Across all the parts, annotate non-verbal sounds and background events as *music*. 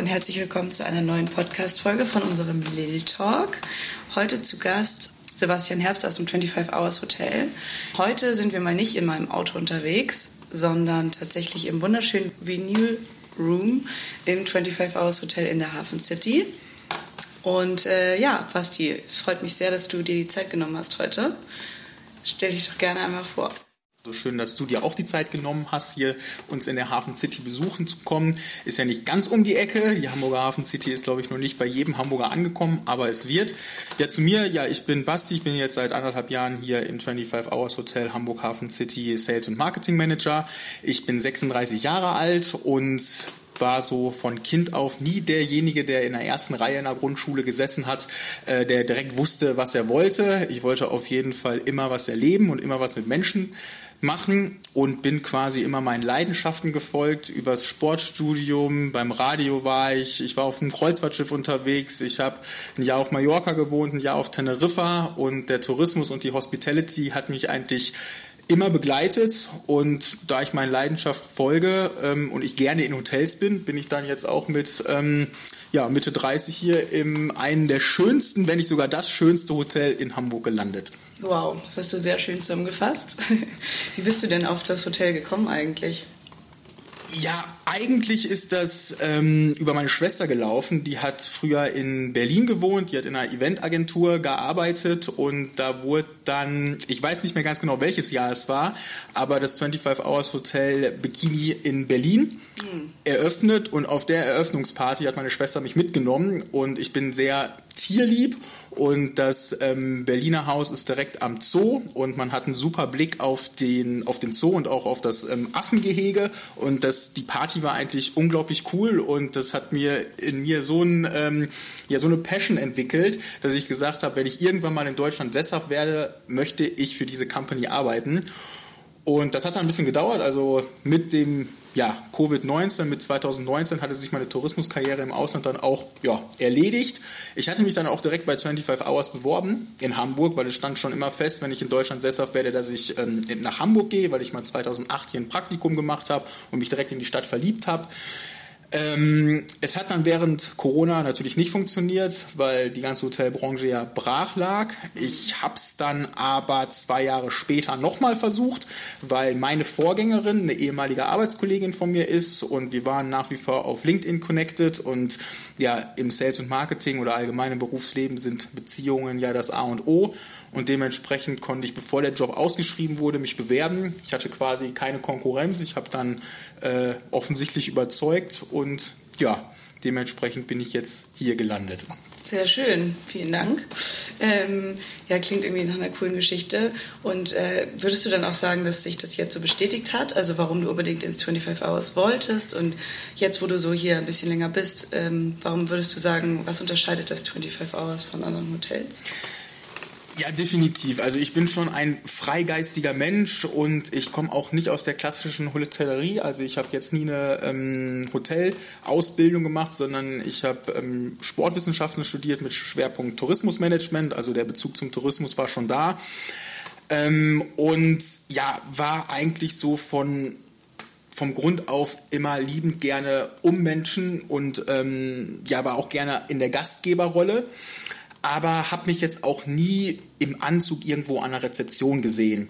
und herzlich willkommen zu einer neuen Podcast-Folge von unserem Lil Talk. Heute zu Gast Sebastian Herbst aus dem 25 Hours Hotel. Heute sind wir mal nicht in meinem Auto unterwegs, sondern tatsächlich im wunderschönen Vinyl Room im 25 Hours Hotel in der Hafen City. Und äh, ja, Basti, es freut mich sehr, dass du dir die Zeit genommen hast heute. Stell dich doch gerne einmal vor. So schön, dass du dir auch die Zeit genommen hast, hier uns in der Hafen City besuchen zu kommen. Ist ja nicht ganz um die Ecke. Die Hamburger Hafen City ist, glaube ich, noch nicht bei jedem Hamburger angekommen, aber es wird. Ja, zu mir, ja, ich bin Basti, ich bin jetzt seit anderthalb Jahren hier im 25 Hours Hotel Hamburg Hafen City Sales und Marketing Manager. Ich bin 36 Jahre alt und war so von Kind auf nie derjenige, der in der ersten Reihe in der Grundschule gesessen hat, äh, der direkt wusste, was er wollte. Ich wollte auf jeden Fall immer was erleben und immer was mit Menschen machen und bin quasi immer meinen Leidenschaften gefolgt. Übers Sportstudium, beim Radio war ich, ich war auf einem Kreuzfahrtschiff unterwegs, ich habe ein Jahr auf Mallorca gewohnt, ein Jahr auf Teneriffa und der Tourismus und die Hospitality hat mich eigentlich immer begleitet und da ich meiner Leidenschaft folge ähm, und ich gerne in Hotels bin, bin ich dann jetzt auch mit ähm, ja, Mitte 30 hier in einem der schönsten, wenn nicht sogar das schönste Hotel in Hamburg gelandet. Wow, das hast du sehr schön zusammengefasst. *laughs* Wie bist du denn auf das Hotel gekommen eigentlich? Ja, eigentlich ist das ähm, über meine Schwester gelaufen. Die hat früher in Berlin gewohnt, die hat in einer Eventagentur gearbeitet und da wurde dann, ich weiß nicht mehr ganz genau welches Jahr es war, aber das 25 Hours Hotel Bikini in Berlin mhm. eröffnet und auf der Eröffnungsparty hat meine Schwester mich mitgenommen und ich bin sehr tierlieb und das ähm, Berliner Haus ist direkt am Zoo und man hat einen super Blick auf den, auf den Zoo und auch auf das ähm, Affengehege. Und das, die Party war eigentlich unglaublich cool und das hat mir in mir so, ein, ähm, ja, so eine Passion entwickelt, dass ich gesagt habe, wenn ich irgendwann mal in Deutschland sesshaft werde, möchte ich für diese Company arbeiten. Und das hat dann ein bisschen gedauert. Also mit dem ja, Covid-19, mit 2019 hatte sich meine Tourismuskarriere im Ausland dann auch ja, erledigt. Ich hatte mich dann auch direkt bei 25 Hours beworben in Hamburg, weil es stand schon immer fest, wenn ich in Deutschland sesshaft werde, dass ich ähm, nach Hamburg gehe, weil ich mal 2008 hier ein Praktikum gemacht habe und mich direkt in die Stadt verliebt habe. Ähm, es hat dann während Corona natürlich nicht funktioniert, weil die ganze Hotelbranche ja brach lag. Ich habe es dann aber zwei Jahre später nochmal versucht, weil meine Vorgängerin eine ehemalige Arbeitskollegin von mir ist und wir waren nach wie vor auf LinkedIn connected und ja, im Sales und Marketing oder allgemeinen Berufsleben sind Beziehungen ja das A und O und dementsprechend konnte ich, bevor der Job ausgeschrieben wurde, mich bewerben. Ich hatte quasi keine Konkurrenz. Ich habe dann äh, offensichtlich überzeugt und ja, dementsprechend bin ich jetzt hier gelandet. Sehr schön, vielen Dank. Ähm, ja, klingt irgendwie nach einer coolen Geschichte. Und äh, würdest du dann auch sagen, dass sich das jetzt so bestätigt hat? Also warum du unbedingt ins 25 Hours wolltest und jetzt, wo du so hier ein bisschen länger bist, ähm, warum würdest du sagen, was unterscheidet das 25 Hours von anderen Hotels? Ja, definitiv. Also ich bin schon ein freigeistiger Mensch und ich komme auch nicht aus der klassischen Hotellerie. Also ich habe jetzt nie eine ähm, Hotelausbildung gemacht, sondern ich habe ähm, Sportwissenschaften studiert mit Schwerpunkt Tourismusmanagement. Also der Bezug zum Tourismus war schon da. Ähm, und ja, war eigentlich so von vom Grund auf immer liebend gerne um Menschen und ähm, ja, aber auch gerne in der Gastgeberrolle aber habe mich jetzt auch nie im Anzug irgendwo an der Rezeption gesehen.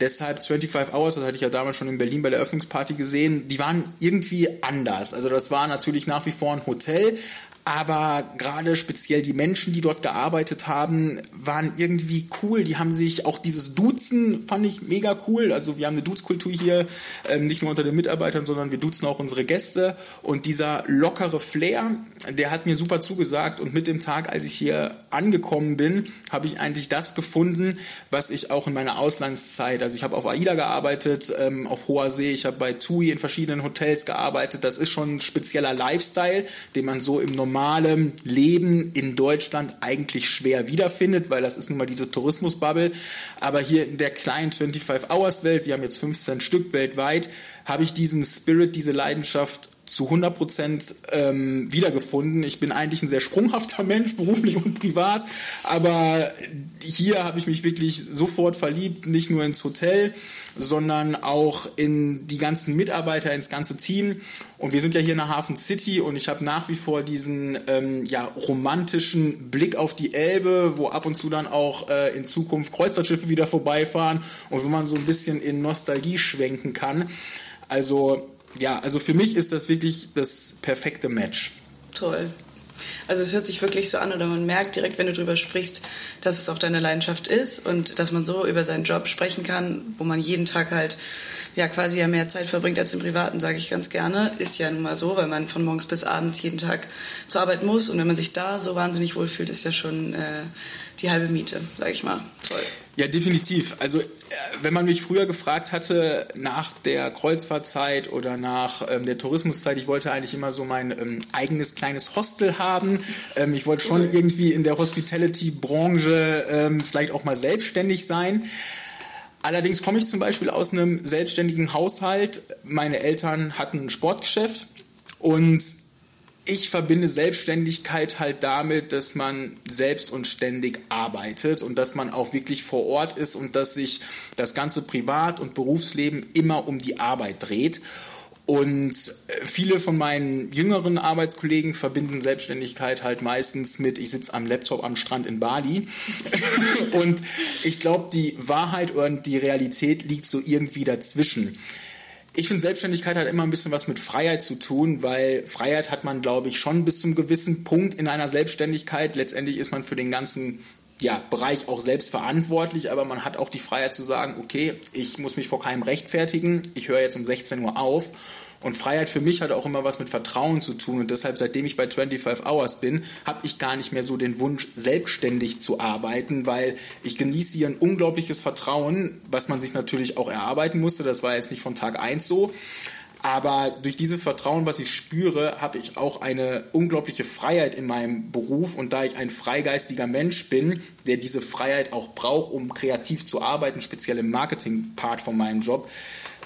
Deshalb 25 Hours, das hatte ich ja damals schon in Berlin bei der Öffnungsparty gesehen, die waren irgendwie anders. Also das war natürlich nach wie vor ein Hotel, aber gerade speziell die Menschen, die dort gearbeitet haben, waren irgendwie cool. Die haben sich auch dieses Duzen fand ich mega cool. Also wir haben eine Duzkultur hier, ähm, nicht nur unter den Mitarbeitern, sondern wir duzen auch unsere Gäste. Und dieser lockere Flair, der hat mir super zugesagt. Und mit dem Tag, als ich hier angekommen bin, habe ich eigentlich das gefunden, was ich auch in meiner Auslandszeit, also ich habe auf AIDA gearbeitet, ähm, auf hoher See, ich habe bei TUI in verschiedenen Hotels gearbeitet. Das ist schon ein spezieller Lifestyle, den man so im normalen Leben in Deutschland eigentlich schwer wiederfindet, weil das ist nun mal diese Tourismusbubble. Aber hier in der kleinen 25-Hours-Welt, wir haben jetzt 15 Stück weltweit, habe ich diesen Spirit, diese Leidenschaft zu 100 Prozent ähm, wiedergefunden. Ich bin eigentlich ein sehr sprunghafter *laughs* Mensch, beruflich und privat, aber hier habe ich mich wirklich sofort verliebt, nicht nur ins Hotel, sondern auch in die ganzen Mitarbeiter, ins ganze Team. Und wir sind ja hier in der Hafen City und ich habe nach wie vor diesen ähm, ja, romantischen Blick auf die Elbe, wo ab und zu dann auch äh, in Zukunft Kreuzfahrtschiffe wieder vorbeifahren und wo man so ein bisschen in Nostalgie schwenken kann. Also ja, also für mich ist das wirklich das perfekte Match. Toll. Also es hört sich wirklich so an oder man merkt direkt, wenn du darüber sprichst, dass es auch deine Leidenschaft ist und dass man so über seinen Job sprechen kann, wo man jeden Tag halt ja quasi ja mehr Zeit verbringt als im Privaten, sage ich ganz gerne. Ist ja nun mal so, weil man von morgens bis abends jeden Tag zur Arbeit muss und wenn man sich da so wahnsinnig wohlfühlt, ist ja schon äh, die halbe Miete, sage ich mal. Toll. Ja, definitiv. Also äh, wenn man mich früher gefragt hatte nach der Kreuzfahrtzeit oder nach ähm, der Tourismuszeit, ich wollte eigentlich immer so mein ähm, eigenes kleines Hostel haben. Ähm, ich wollte schon irgendwie in der Hospitality-Branche ähm, vielleicht auch mal selbstständig sein. Allerdings komme ich zum Beispiel aus einem selbstständigen Haushalt. Meine Eltern hatten ein Sportgeschäft und ich verbinde Selbstständigkeit halt damit, dass man selbst und ständig arbeitet und dass man auch wirklich vor Ort ist und dass sich das ganze Privat- und Berufsleben immer um die Arbeit dreht. Und äh, viele von meinen jüngeren Arbeitskollegen verbinden Selbstständigkeit halt meistens mit, ich sitze am Laptop am Strand in Bali. *laughs* und ich glaube, die Wahrheit und die Realität liegt so irgendwie dazwischen. Ich finde, Selbstständigkeit hat immer ein bisschen was mit Freiheit zu tun, weil Freiheit hat man, glaube ich, schon bis zum gewissen Punkt in einer Selbstständigkeit. Letztendlich ist man für den ganzen ja, Bereich auch selbst verantwortlich, aber man hat auch die Freiheit zu sagen, okay, ich muss mich vor keinem rechtfertigen, ich höre jetzt um 16 Uhr auf und Freiheit für mich hat auch immer was mit Vertrauen zu tun. Und deshalb, seitdem ich bei 25 Hours bin, habe ich gar nicht mehr so den Wunsch, selbstständig zu arbeiten, weil ich genieße hier ein unglaubliches Vertrauen, was man sich natürlich auch erarbeiten musste. Das war jetzt nicht von Tag 1 so. Aber durch dieses Vertrauen, was ich spüre, habe ich auch eine unglaubliche Freiheit in meinem Beruf. Und da ich ein freigeistiger Mensch bin, der diese Freiheit auch braucht, um kreativ zu arbeiten, speziell im Marketing-Part von meinem Job,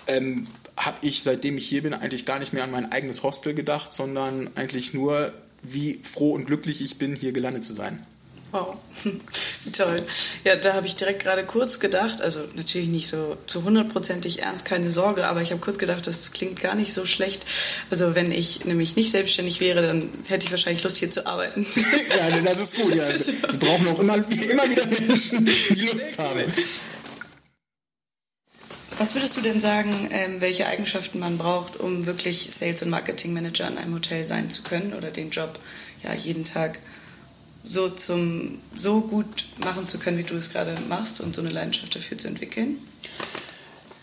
ähm, habe ich, seitdem ich hier bin, eigentlich gar nicht mehr an mein eigenes Hostel gedacht, sondern eigentlich nur, wie froh und glücklich ich bin, hier gelandet zu sein. Wow, wie *laughs* toll. Ja, da habe ich direkt gerade kurz gedacht, also natürlich nicht so zu hundertprozentig ernst, keine Sorge, aber ich habe kurz gedacht, das klingt gar nicht so schlecht. Also wenn ich nämlich nicht selbstständig wäre, dann hätte ich wahrscheinlich Lust hier zu arbeiten. *laughs* ja, das ist gut. Ja. Wir brauchen auch immer, immer wieder Menschen, die Lust haben. Was würdest du denn sagen, ähm, welche Eigenschaften man braucht, um wirklich Sales- und Marketing-Manager in einem Hotel sein zu können oder den Job ja jeden Tag so, zum, so gut machen zu können, wie du es gerade machst und so eine Leidenschaft dafür zu entwickeln?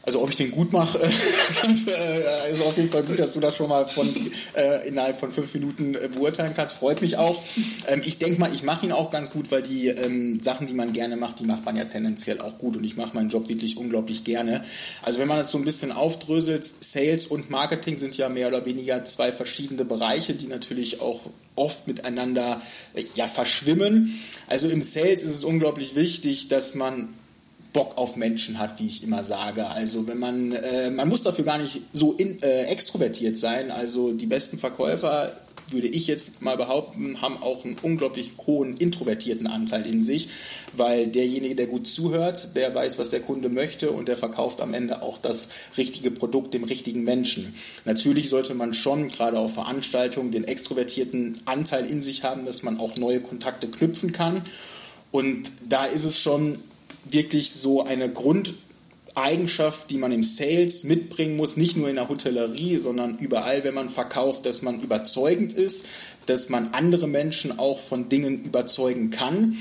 Also ob ich den gut mache, *laughs* das äh, ist auf jeden Fall gut, dass du das schon mal von, äh, innerhalb von fünf Minuten äh, beurteilen kannst. Freut mich auch. Ähm, ich denke mal, ich mache ihn auch ganz gut, weil die ähm, Sachen, die man gerne macht, die macht man ja tendenziell auch gut und ich mache meinen Job wirklich unglaublich gerne. Also wenn man es so ein bisschen aufdröselt, Sales und Marketing sind ja mehr oder weniger zwei verschiedene Bereiche, die natürlich auch oft miteinander ja, verschwimmen. Also im Sales ist es unglaublich wichtig, dass man Bock auf Menschen hat, wie ich immer sage. Also wenn man, äh, man muss dafür gar nicht so in, äh, extrovertiert sein. Also die besten Verkäufer, würde ich jetzt mal behaupten, haben auch einen unglaublich hohen introvertierten Anteil in sich, weil derjenige, der gut zuhört, der weiß, was der Kunde möchte und der verkauft am Ende auch das richtige Produkt dem richtigen Menschen. Natürlich sollte man schon gerade auf Veranstaltungen den extrovertierten Anteil in sich haben, dass man auch neue Kontakte knüpfen kann. Und da ist es schon wirklich so eine Grundeigenschaft, die man im Sales mitbringen muss, nicht nur in der Hotellerie, sondern überall, wenn man verkauft, dass man überzeugend ist, dass man andere Menschen auch von Dingen überzeugen kann.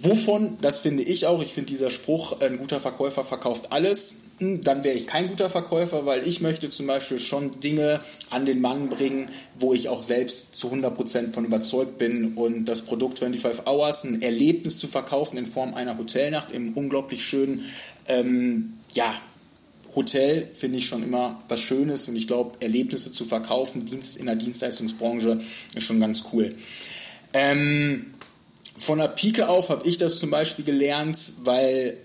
Wovon, das finde ich auch, ich finde dieser Spruch, ein guter Verkäufer verkauft alles, dann wäre ich kein guter Verkäufer, weil ich möchte zum Beispiel schon Dinge an den Mann bringen, wo ich auch selbst zu 100% von überzeugt bin und das Produkt 25 Hours, ein Erlebnis zu verkaufen in Form einer Hotelnacht im unglaublich schönen, ähm, ja, Hotel finde ich schon immer was Schönes und ich glaube, Erlebnisse zu verkaufen Dienst, in der Dienstleistungsbranche ist schon ganz cool. Ähm, von der Pike auf habe ich das zum Beispiel gelernt, weil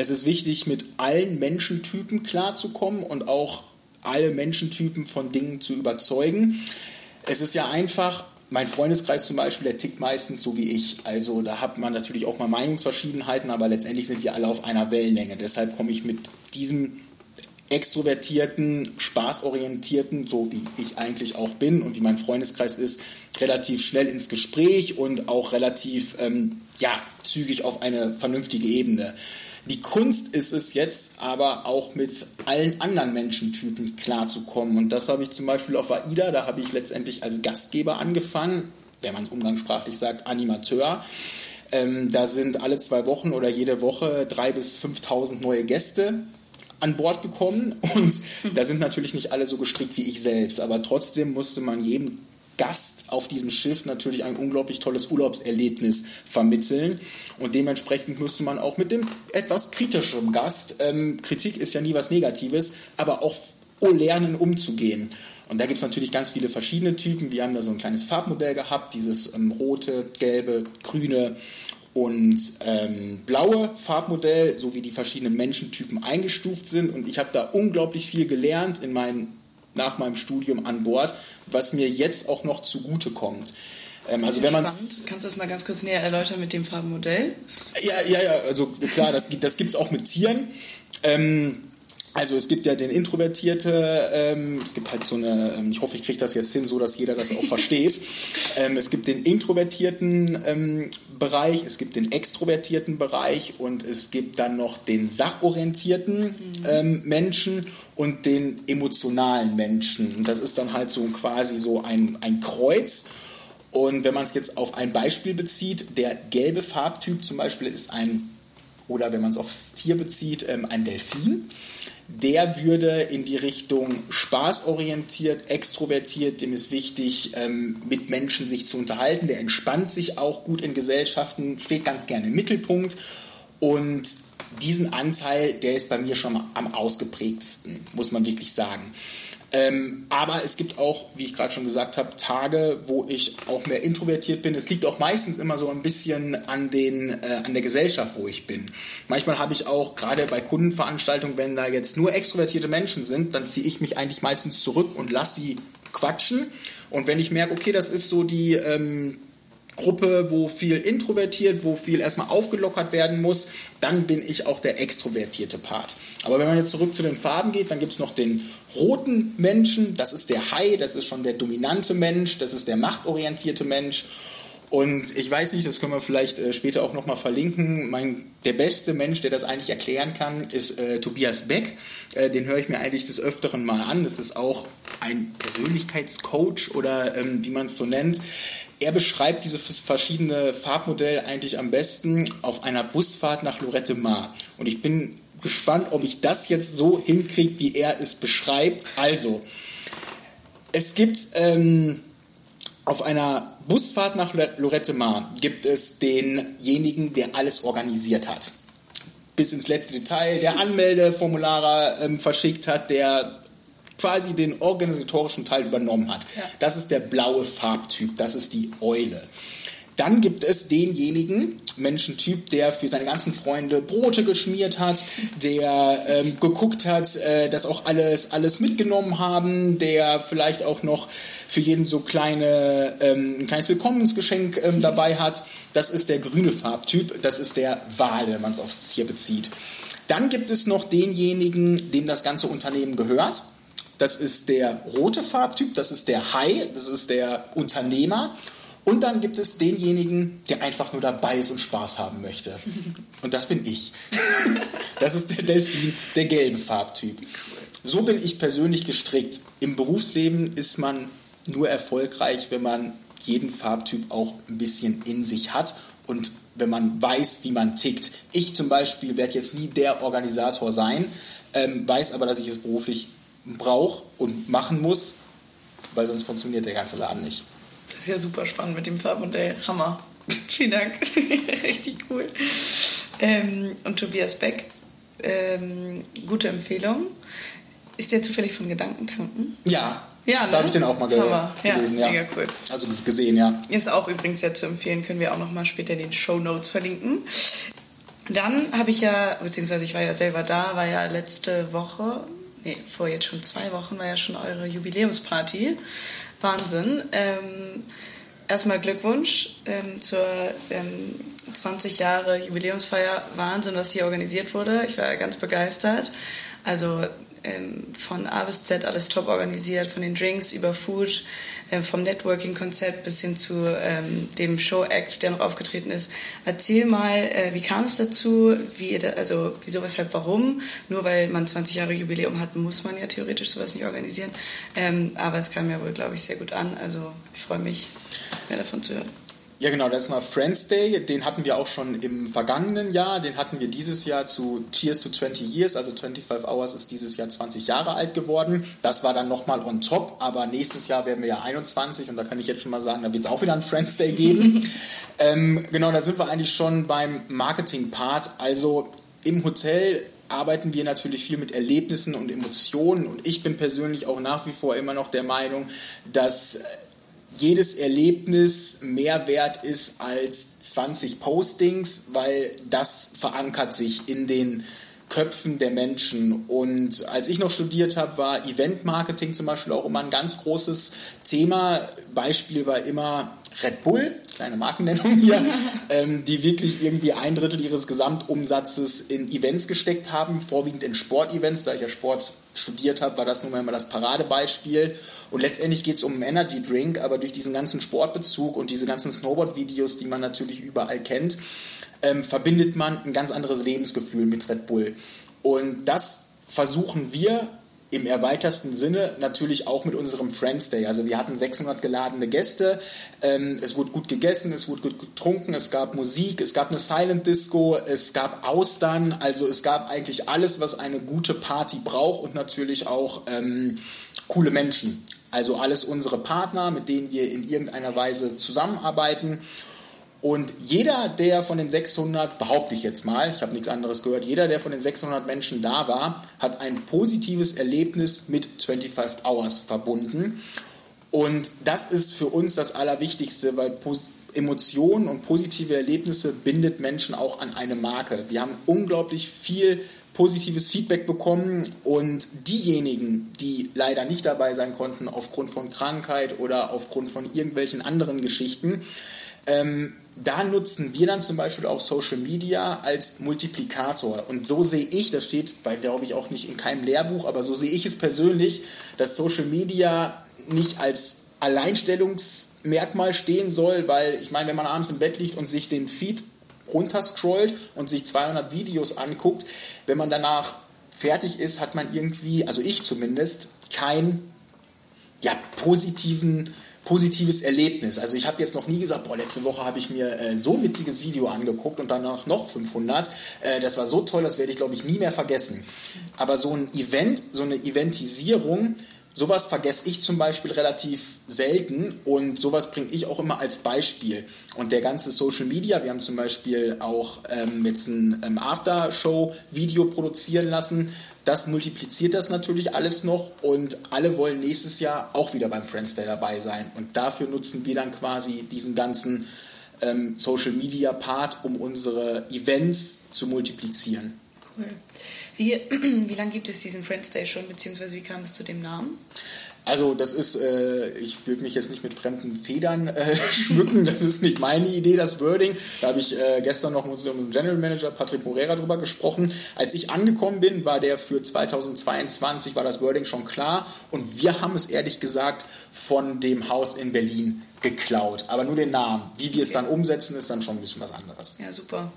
es ist wichtig, mit allen Menschentypen klarzukommen und auch alle Menschentypen von Dingen zu überzeugen. Es ist ja einfach, mein Freundeskreis zum Beispiel, der tickt meistens so wie ich. Also da hat man natürlich auch mal Meinungsverschiedenheiten, aber letztendlich sind wir alle auf einer Wellenlänge. Deshalb komme ich mit diesem extrovertierten, spaßorientierten, so wie ich eigentlich auch bin und wie mein Freundeskreis ist, relativ schnell ins Gespräch und auch relativ ähm, ja, zügig auf eine vernünftige Ebene. Die Kunst ist es jetzt aber auch mit allen anderen Menschentypen klarzukommen. Und das habe ich zum Beispiel auf AIDA, da habe ich letztendlich als Gastgeber angefangen, wenn man es umgangssprachlich sagt, Animateur. Ähm, da sind alle zwei Wochen oder jede Woche drei bis 5.000 neue Gäste an Bord gekommen und *laughs* da sind natürlich nicht alle so gestrickt wie ich selbst, aber trotzdem musste man jedem Gast auf diesem Schiff natürlich ein unglaublich tolles Urlaubserlebnis vermitteln. Und dementsprechend musste man auch mit dem etwas kritischeren Gast, ähm, Kritik ist ja nie was Negatives, aber auch lernen umzugehen. Und da gibt es natürlich ganz viele verschiedene Typen. Wir haben da so ein kleines Farbmodell gehabt, dieses ähm, rote, gelbe, grüne und ähm, blaue Farbmodell, so wie die verschiedenen Menschentypen eingestuft sind. Und ich habe da unglaublich viel gelernt in meinen, nach meinem Studium an Bord, was mir jetzt auch noch zugute kommt. Ähm, also wenn Kannst du das mal ganz kurz näher erläutern mit dem Farbmodell? Ja, ja, ja, also klar, das, das gibt es auch mit Tieren. Ähm, also es gibt ja den Introvertierte, ähm, es gibt halt so eine, ähm, ich hoffe, ich kriege das jetzt hin, so dass jeder das auch versteht. *laughs* Ähm, es gibt den introvertierten ähm, Bereich, es gibt den extrovertierten Bereich und es gibt dann noch den sachorientierten mhm. ähm, Menschen und den emotionalen Menschen. Und das ist dann halt so quasi so ein, ein Kreuz. Und wenn man es jetzt auf ein Beispiel bezieht, der gelbe Farbtyp zum Beispiel ist ein, oder wenn man es aufs Tier bezieht, ähm, ein Delfin der würde in die Richtung spaßorientiert, extrovertiert, dem ist wichtig, ähm, mit Menschen sich zu unterhalten, der entspannt sich auch gut in Gesellschaften, steht ganz gerne im Mittelpunkt und diesen Anteil, der ist bei mir schon am ausgeprägtesten, muss man wirklich sagen. Ähm, aber es gibt auch, wie ich gerade schon gesagt habe, Tage, wo ich auch mehr introvertiert bin. Es liegt auch meistens immer so ein bisschen an, den, äh, an der Gesellschaft, wo ich bin. Manchmal habe ich auch, gerade bei Kundenveranstaltungen, wenn da jetzt nur extrovertierte Menschen sind, dann ziehe ich mich eigentlich meistens zurück und lasse sie quatschen. Und wenn ich merke, okay, das ist so die... Ähm, Gruppe, wo viel introvertiert, wo viel erstmal aufgelockert werden muss, dann bin ich auch der extrovertierte Part. Aber wenn man jetzt zurück zu den Farben geht, dann gibt es noch den roten Menschen, das ist der Hai, das ist schon der dominante Mensch, das ist der machtorientierte Mensch. Und ich weiß nicht, das können wir vielleicht äh, später auch nochmal verlinken. Mein, der beste Mensch, der das eigentlich erklären kann, ist äh, Tobias Beck. Äh, den höre ich mir eigentlich des Öfteren mal an. Das ist auch ein Persönlichkeitscoach oder ähm, wie man es so nennt. Er beschreibt dieses verschiedene Farbmodell eigentlich am besten auf einer Busfahrt nach Lorette Mar. Und ich bin gespannt, ob ich das jetzt so hinkriege, wie er es beschreibt. Also, es gibt ähm, auf einer Busfahrt nach Lorette Mar gibt es denjenigen, der alles organisiert hat. Bis ins letzte Detail, der Anmeldeformulare ähm, verschickt hat, der quasi den organisatorischen Teil übernommen hat. Ja. Das ist der blaue Farbtyp, das ist die Eule. Dann gibt es denjenigen Menschentyp, der für seine ganzen Freunde Brote geschmiert hat, der ähm, geguckt hat, äh, dass auch alles, alles mitgenommen haben, der vielleicht auch noch für jeden so kleine, ähm, ein kleines Willkommensgeschenk ähm, dabei hat. Das ist der grüne Farbtyp, das ist der Wal, wenn man es aufs Tier bezieht. Dann gibt es noch denjenigen, dem das ganze Unternehmen gehört. Das ist der rote Farbtyp, das ist der Hai, das ist der Unternehmer. Und dann gibt es denjenigen, der einfach nur dabei ist und Spaß haben möchte. *laughs* Und das bin ich. *laughs* Das ist der Delfin, der gelbe Farbtyp. So bin ich persönlich gestrickt. Im Berufsleben ist man nur erfolgreich, wenn man jeden Farbtyp auch ein bisschen in sich hat und wenn man weiß, wie man tickt. Ich zum Beispiel werde jetzt nie der Organisator sein, ähm, weiß aber, dass ich es beruflich brauche und machen muss, weil sonst funktioniert der ganze Laden nicht. Das ist ja super spannend mit dem Farbmodell. Hammer. *laughs* Vielen Dank. *laughs* Richtig cool. Ähm, und Tobias Beck, ähm, gute Empfehlung. Ist der zufällig von Gedankentanken? Ja. Ja, ne? Da habe ich den auch mal ge Hammer. gelesen, ja. Mega cool. Also gesehen, ja. Ist auch übrigens sehr zu empfehlen, können wir auch noch mal später in den Show Notes verlinken. Dann habe ich ja, beziehungsweise ich war ja selber da, war ja letzte Woche nee, vor jetzt schon zwei Wochen war ja schon eure Jubiläumsparty. Wahnsinn. Ähm, erstmal Glückwunsch ähm, zur ähm, 20 Jahre Jubiläumsfeier. Wahnsinn, was hier organisiert wurde. Ich war ganz begeistert. Also ähm, von A bis Z alles top organisiert, von den Drinks über Food, äh, vom Networking-Konzept bis hin zu ähm, dem Show-Act, der noch aufgetreten ist. Erzähl mal, äh, wie kam es dazu? Wie, also wieso, weshalb, warum? Nur weil man 20 Jahre Jubiläum hat, muss man ja theoretisch sowas nicht organisieren. Ähm, aber es kam ja wohl, glaube ich, sehr gut an. Also ich freue mich, mehr davon zu hören. Ja, genau, das ist noch Friends Day. Den hatten wir auch schon im vergangenen Jahr. Den hatten wir dieses Jahr zu Cheers to 20 Years. Also 25 Hours ist dieses Jahr 20 Jahre alt geworden. Das war dann nochmal on top. Aber nächstes Jahr werden wir ja 21. Und da kann ich jetzt schon mal sagen, da wird es auch wieder einen Friends Day geben. *laughs* ähm, genau, da sind wir eigentlich schon beim Marketing-Part. Also im Hotel arbeiten wir natürlich viel mit Erlebnissen und Emotionen. Und ich bin persönlich auch nach wie vor immer noch der Meinung, dass jedes Erlebnis mehr wert ist als 20 Postings, weil das verankert sich in den Köpfen der Menschen. Und als ich noch studiert habe, war Event-Marketing zum Beispiel auch immer ein ganz großes Thema. Beispiel war immer Red Bull, kleine Markennennung hier, *laughs* ähm, die wirklich irgendwie ein Drittel ihres Gesamtumsatzes in Events gesteckt haben, vorwiegend in Sportevents. Da ich ja Sport studiert habe, war das nun mal immer das Paradebeispiel. Und letztendlich geht es um einen Energy Drink, aber durch diesen ganzen Sportbezug und diese ganzen Snowboard-Videos, die man natürlich überall kennt, ähm, verbindet man ein ganz anderes Lebensgefühl mit Red Bull. Und das versuchen wir im erweitersten Sinne natürlich auch mit unserem Friends Day. Also wir hatten 600 geladene Gäste, ähm, es wurde gut gegessen, es wurde gut getrunken, es gab Musik, es gab eine Silent Disco, es gab Austern, also es gab eigentlich alles, was eine gute Party braucht und natürlich auch ähm, coole Menschen. Also alles unsere Partner, mit denen wir in irgendeiner Weise zusammenarbeiten. Und jeder, der von den 600, behaupte ich jetzt mal, ich habe nichts anderes gehört, jeder, der von den 600 Menschen da war, hat ein positives Erlebnis mit 25 Hours verbunden. Und das ist für uns das Allerwichtigste, weil Emotionen und positive Erlebnisse bindet Menschen auch an eine Marke. Wir haben unglaublich viel positives Feedback bekommen und diejenigen, die leider nicht dabei sein konnten aufgrund von Krankheit oder aufgrund von irgendwelchen anderen Geschichten, ähm, da nutzen wir dann zum Beispiel auch Social Media als Multiplikator. Und so sehe ich, das steht bei, glaube ich, auch nicht in keinem Lehrbuch, aber so sehe ich es persönlich, dass Social Media nicht als Alleinstellungsmerkmal stehen soll, weil ich meine, wenn man abends im Bett liegt und sich den Feed runterscrollt und sich 200 Videos anguckt, wenn man danach fertig ist, hat man irgendwie, also ich zumindest, keinen ja, positiven positives Erlebnis. Also ich habe jetzt noch nie gesagt, boah, letzte Woche habe ich mir äh, so ein witziges Video angeguckt und danach noch 500. Äh, das war so toll, das werde ich, glaube ich, nie mehr vergessen. Aber so ein Event, so eine Eventisierung, sowas vergesse ich zum Beispiel relativ selten und sowas bringe ich auch immer als Beispiel. Und der ganze Social Media, wir haben zum Beispiel auch ähm, jetzt ein ähm, After-Show-Video produzieren lassen, das multipliziert das natürlich alles noch und alle wollen nächstes Jahr auch wieder beim Friends Day dabei sein. Und dafür nutzen wir dann quasi diesen ganzen ähm, Social Media Part, um unsere Events zu multiplizieren. Cool. Wie, *clears throat* wie lange gibt es diesen Friends Day schon, beziehungsweise wie kam es zu dem Namen? Also das ist, äh, ich würde mich jetzt nicht mit fremden Federn äh, *laughs* schmücken, das ist nicht meine Idee, das Wording. Da habe ich äh, gestern noch mit unserem General Manager Patrick Morera drüber gesprochen. Als ich angekommen bin, war der für 2022, war das Wording schon klar und wir haben es ehrlich gesagt von dem Haus in Berlin geklaut, aber nur den Namen. Wie wir es dann umsetzen, ist dann schon ein bisschen was anderes. Ja, super.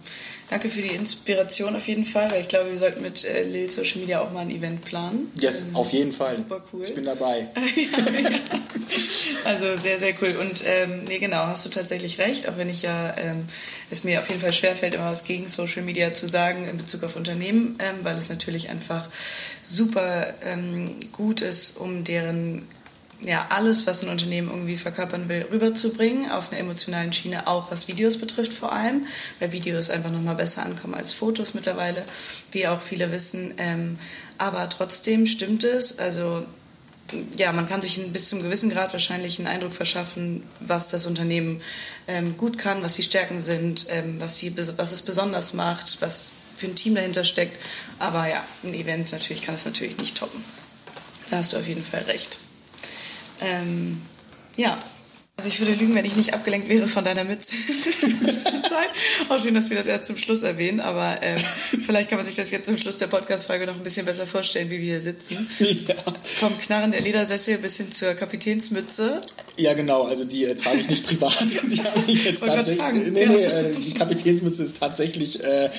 Danke für die Inspiration auf jeden Fall, weil ich glaube, wir sollten mit äh, Lil Social Media auch mal ein Event planen. Yes, ähm, auf jeden Fall. Super cool. Ich bin dabei. *laughs* ja, ja. Also sehr, sehr cool. Und ähm, nee, genau, hast du tatsächlich recht, auch wenn ich ja ähm, es mir auf jeden Fall schwerfällt, immer was gegen Social Media zu sagen in Bezug auf Unternehmen, ähm, weil es natürlich einfach super ähm, gut ist, um deren ja, alles, was ein Unternehmen irgendwie verkörpern will, rüberzubringen, auf einer emotionalen Schiene, auch was Videos betrifft vor allem, weil Videos einfach nochmal besser ankommen als Fotos mittlerweile, wie auch viele wissen. Ähm, aber trotzdem stimmt es, also ja, man kann sich bis zum gewissen Grad wahrscheinlich einen Eindruck verschaffen, was das Unternehmen ähm, gut kann, was die Stärken sind, ähm, was, sie, was es besonders macht, was für ein Team dahinter steckt. Aber ja, ein Event natürlich kann es natürlich nicht toppen. Da hast du auf jeden Fall recht. Ähm, ja, also ich würde lügen, wenn ich nicht abgelenkt wäre von deiner Mütze. *laughs* Auch schön, dass wir das erst zum Schluss erwähnen, aber ähm, vielleicht kann man sich das jetzt zum Schluss der Podcast-Folge noch ein bisschen besser vorstellen, wie wir hier sitzen. Ja. Vom Knarren der Ledersessel bis hin zur Kapitänsmütze. Ja, genau, also die äh, trage ich nicht privat. *laughs* Die habe ich jetzt tatsächlich. Nee, nee, äh, die Kapitänsmütze ist tatsächlich, äh,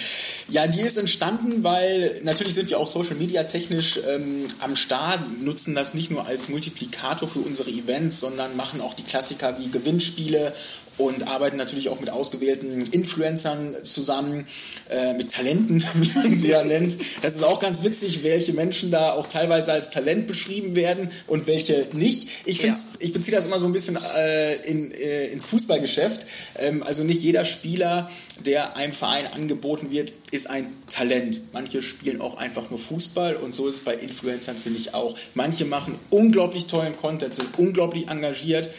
ja, die ist entstanden, weil natürlich sind wir auch Social Media technisch ähm, am Start, nutzen das nicht nur als Multiplikator für unsere Events, sondern machen auch die Klassiker Klassiker wie Gewinnspiele und arbeiten natürlich auch mit ausgewählten Influencern zusammen, äh, mit Talenten, *laughs* wie man sie ja nennt. Das ist auch ganz witzig, welche Menschen da auch teilweise als Talent beschrieben werden und welche nicht. Ich, ja. ich beziehe das immer so ein bisschen äh, in, äh, ins Fußballgeschäft. Ähm, also nicht jeder Spieler, der einem Verein angeboten wird, ist ein Talent. Manche spielen auch einfach nur Fußball und so ist es bei Influencern, finde ich auch. Manche machen unglaublich tollen Content, sind unglaublich engagiert.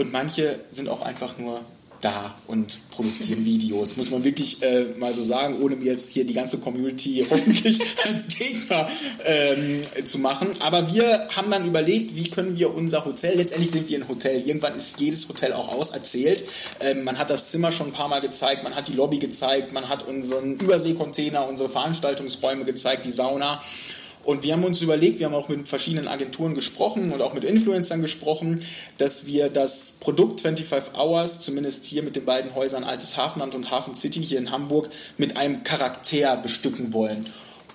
Und manche sind auch einfach nur da und produzieren Videos, muss man wirklich äh, mal so sagen, ohne mir jetzt hier die ganze Community *laughs* hoffentlich als Gegner ähm, zu machen. Aber wir haben dann überlegt, wie können wir unser Hotel, letztendlich sind wir ein Hotel, irgendwann ist jedes Hotel auch auserzählt. Ähm, man hat das Zimmer schon ein paar Mal gezeigt, man hat die Lobby gezeigt, man hat unseren Überseekontainer, unsere Veranstaltungsräume gezeigt, die Sauna. Und wir haben uns überlegt, wir haben auch mit verschiedenen Agenturen gesprochen und auch mit Influencern gesprochen, dass wir das Produkt 25 Hours, zumindest hier mit den beiden Häusern Altes Hafenland und Hafen City hier in Hamburg, mit einem Charakter bestücken wollen.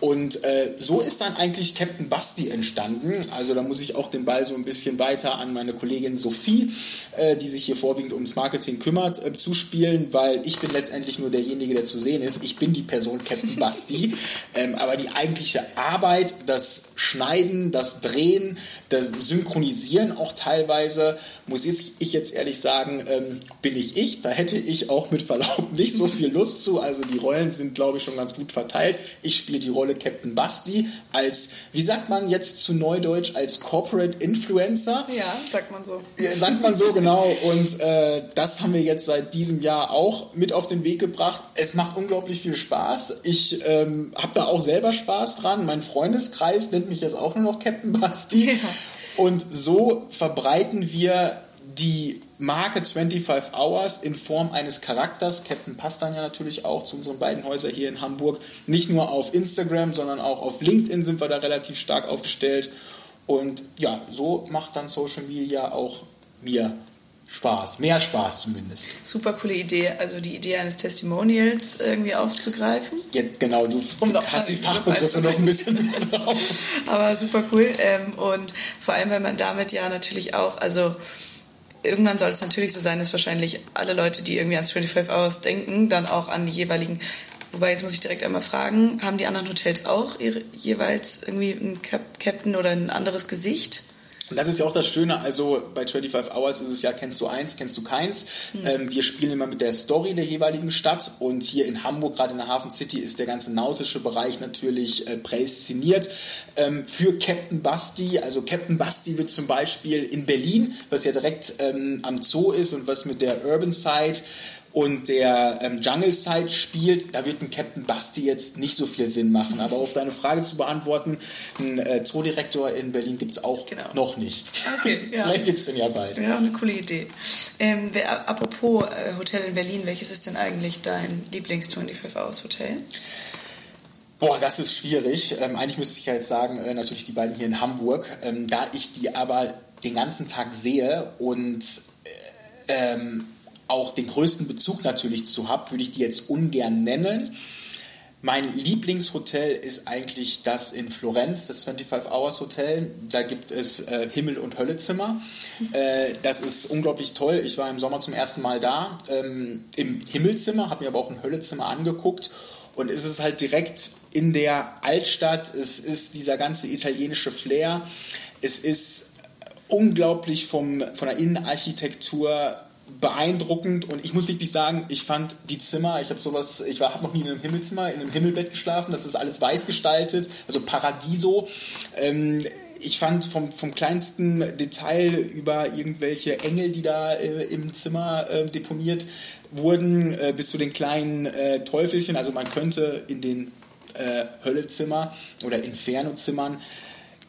Und äh, so ist dann eigentlich Captain Basti entstanden. Also da muss ich auch den Ball so ein bisschen weiter an meine Kollegin Sophie, äh, die sich hier vorwiegend ums Marketing kümmert, äh, zuspielen, weil ich bin letztendlich nur derjenige, der zu sehen ist. Ich bin die Person Captain Basti. *laughs* ähm, aber die eigentliche Arbeit, das Schneiden, das Drehen, das Synchronisieren auch teilweise, muss ich jetzt ehrlich sagen, ähm, bin ich ich. Da hätte ich auch mit Verlaub nicht so viel Lust zu. Also die Rollen sind, glaube ich, schon ganz gut verteilt. Ich spiele die Rolle Captain Basti als, wie sagt man jetzt zu Neudeutsch, als Corporate Influencer. Ja, sagt man so. Sagt man so, genau. Und äh, das haben wir jetzt seit diesem Jahr auch mit auf den Weg gebracht. Es macht unglaublich viel Spaß. Ich ähm, habe da auch selber Spaß dran. Mein Freundeskreis nennt mich jetzt auch nur noch Captain Basti. Ja. Und so verbreiten wir die Marke 25 Hours in Form eines Charakters. Captain passt dann ja natürlich auch zu unseren beiden Häusern hier in Hamburg. Nicht nur auf Instagram, sondern auch auf LinkedIn sind wir da relativ stark aufgestellt. Und ja, so macht dann Social Media auch mir Spaß, mehr Spaß zumindest. Super coole Idee, also die Idee eines Testimonials irgendwie aufzugreifen. Jetzt genau, du um hast die Fachbegriffe noch ein bisschen *laughs* drauf. Aber super cool ähm, und vor allem, weil man damit ja natürlich auch, also irgendwann soll es natürlich so sein, dass wahrscheinlich alle Leute, die irgendwie ans 25 Hours denken, dann auch an die jeweiligen Wobei, jetzt muss ich direkt einmal fragen, haben die anderen Hotels auch ihre, jeweils irgendwie einen Captain oder ein anderes Gesicht? Und das ist ja auch das Schöne, also bei 25 Hours ist es ja, kennst du eins, kennst du keins. Mhm. Ähm, wir spielen immer mit der Story der jeweiligen Stadt und hier in Hamburg, gerade in der Hafen City, ist der ganze nautische Bereich natürlich äh, prädestiniert ähm, für Captain Basti. Also Captain Basti wird zum Beispiel in Berlin, was ja direkt ähm, am Zoo ist und was mit der Urban Side und der ähm, Jungle Side spielt, da wird ein Captain Basti jetzt nicht so viel Sinn machen. Aber auf deine Frage zu beantworten, ein äh, Zoodirektor in Berlin gibt es auch genau. noch nicht. Okay, *laughs* ja. Vielleicht gibt es den ja bald. Ja, eine coole Idee. Ähm, wer, apropos äh, Hotel in Berlin, welches ist denn eigentlich dein Lieblings-25-Hours-Hotel? Boah, das ist schwierig. Ähm, eigentlich müsste ich ja jetzt sagen, äh, natürlich die beiden hier in Hamburg. Ähm, da ich die aber den ganzen Tag sehe und äh, ähm, auch den größten Bezug natürlich zu habe, würde ich die jetzt ungern nennen. Mein Lieblingshotel ist eigentlich das in Florenz, das 25 Hours Hotel. Da gibt es äh, Himmel- und Höllezimmer. *laughs* Äh, das ist unglaublich toll. Ich war im Sommer zum ersten Mal da ähm, im Himmelzimmer, habe mir aber auch ein Höllezimmer angeguckt. Und es ist halt direkt in der Altstadt. Es ist dieser ganze italienische Flair. Es ist unglaublich vom, von der Innenarchitektur beeindruckend und ich muss wirklich sagen, ich fand die Zimmer, ich habe sowas, ich habe noch nie in einem Himmelzimmer, in einem Himmelbett geschlafen, das ist alles weiß gestaltet, also Paradiso. Ähm, ich fand vom, vom kleinsten Detail über irgendwelche Engel, die da äh, im Zimmer äh, deponiert wurden, äh, bis zu den kleinen äh, Teufelchen. Also man könnte in den äh, Höllezimmer oder Inferno-Zimmern.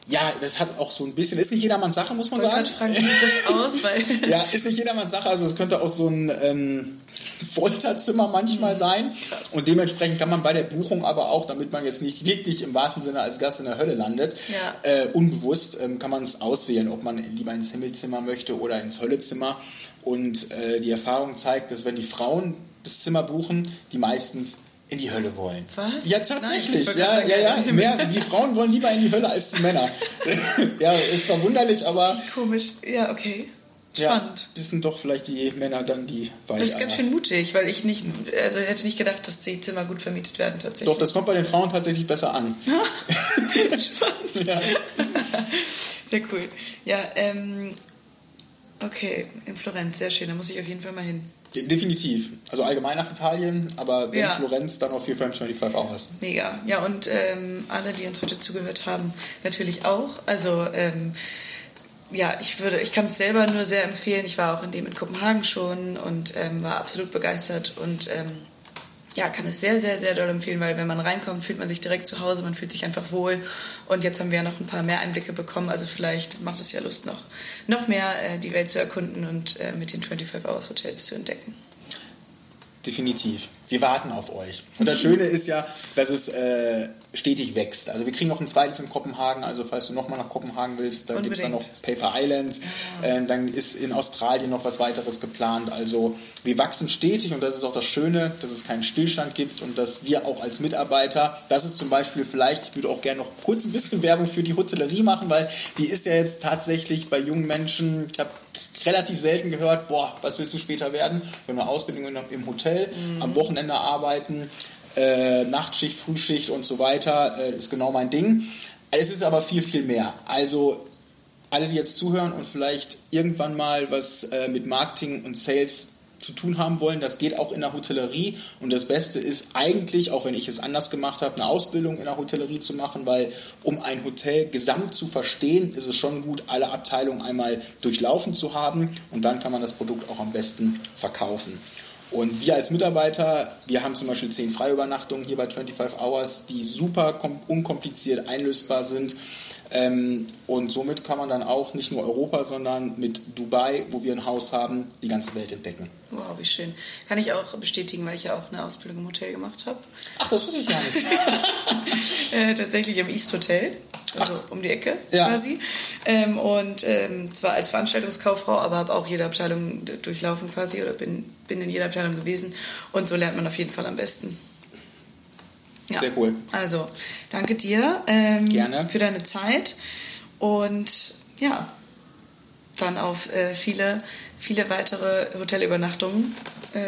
Ja, das hat auch so ein bisschen, ist nicht jedermanns Sache, muss man sagen. Fragen, wie sieht das aus? *laughs* Weil ja, ist nicht jedermanns Sache, also es könnte auch so ein ähm, *laughs* Folterzimmer manchmal mhm. sein. Krass. Und dementsprechend kann man bei der Buchung aber auch, damit man jetzt nicht wirklich im wahrsten Sinne als Gast in der Hölle landet, ja. äh, unbewusst ähm, kann man es auswählen, ob man lieber ins Himmelzimmer möchte oder ins Höllezimmer. Und äh, die Erfahrung zeigt, dass wenn die Frauen das Zimmer buchen, die meistens in die Hölle wollen. Was? Ja, tatsächlich. Nein, ja, ja, ja. Mehr, die Frauen wollen lieber in die Hölle als die Männer. *laughs* ja, ist verwunderlich, aber. Komisch. Ja, okay. Spannend. Ja, sind doch vielleicht die Männer dann die Weicheier. Das ist ganz schön mutig, weil ich nicht, also hätte nicht gedacht, dass die Zimmer gut vermietet werden tatsächlich. Doch, das kommt bei den Frauen tatsächlich besser an. *laughs* Spannend. Ja. Sehr cool. Ja, ähm, okay, in Florenz, sehr schön, da muss ich auf jeden Fall mal hin. Definitiv. Also allgemein nach Italien, aber wenn ja. Florenz, dann auf jeden Fall 25 auch hast. Mega. Ja, und ähm, alle, die uns heute zugehört haben, natürlich auch. Also ähm, ja, ich würde, ich kann es selber nur sehr empfehlen. Ich war auch in dem in Kopenhagen schon und ähm, war absolut begeistert und ähm, ja, kann es sehr, sehr, sehr doll empfehlen, weil wenn man reinkommt, fühlt man sich direkt zu Hause, man fühlt sich einfach wohl. Und jetzt haben wir ja noch ein paar mehr Einblicke bekommen, also vielleicht macht es ja Lust, noch, noch mehr äh, die Welt zu erkunden und äh, mit den 25 Hours Hotels zu entdecken. Definitiv. Wir warten auf euch. Und das Schöne ist ja, dass es äh, stetig wächst. Also wir kriegen noch ein zweites in Kopenhagen. Also falls du nochmal nach Kopenhagen willst, dann gibt es dann noch Paper Island. Ja. Äh, dann ist in Australien noch was weiteres geplant. Also wir wachsen stetig und das ist auch das Schöne, dass es keinen Stillstand gibt und dass wir auch als Mitarbeiter, das ist zum Beispiel vielleicht, ich würde auch gerne noch kurz ein bisschen Werbung für die Hotellerie machen, weil die ist ja jetzt tatsächlich bei jungen Menschen, ich habe relativ selten gehört, boah, was willst du später werden? Wenn eine Ausbildung im Hotel, mhm. am Wochenende arbeiten, äh, Nachtschicht, Frühschicht und so weiter, äh, ist genau mein Ding. Es ist aber viel, viel mehr. Also alle, die jetzt zuhören und vielleicht irgendwann mal was äh, mit Marketing und Sales zu tun haben wollen. Das geht auch in der Hotellerie. Und das Beste ist eigentlich, auch wenn ich es anders gemacht habe, eine Ausbildung in der Hotellerie zu machen, weil um ein Hotel gesamt zu verstehen, ist es schon gut, alle Abteilungen einmal durchlaufen zu haben. Und dann kann man das Produkt auch am besten verkaufen. Und wir als Mitarbeiter, wir haben zum Beispiel zehn Freiübernachtungen hier bei 25 Hours, die super unkompliziert einlösbar sind. Ähm, und somit kann man dann auch nicht nur Europa, sondern mit Dubai, wo wir ein Haus haben, die ganze Welt entdecken. Wow, wie schön. Kann ich auch bestätigen, weil ich ja auch eine Ausbildung im Hotel gemacht habe. Ach, das wusste ich gar nicht. *laughs* äh, tatsächlich im East Hotel, also Ach. um die Ecke ja. quasi. Ähm, und ähm, zwar als Veranstaltungskauffrau, aber habe auch jede Abteilung durchlaufen quasi oder bin, bin in jeder Abteilung gewesen. Und so lernt man auf jeden Fall am besten. Ja. Sehr cool. Also, danke dir ähm, Gerne. für deine Zeit und ja, dann auf äh, viele, viele weitere Hotelübernachtungen äh,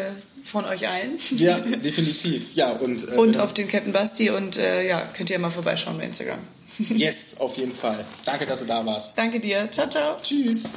von euch allen. Ja, *laughs* definitiv. Ja, und, äh, und auf den Captain Basti und äh, ja, könnt ihr mal vorbeischauen bei Instagram. Yes, auf jeden Fall. Danke, dass du da warst. Danke dir. Ciao, ciao. Tschüss.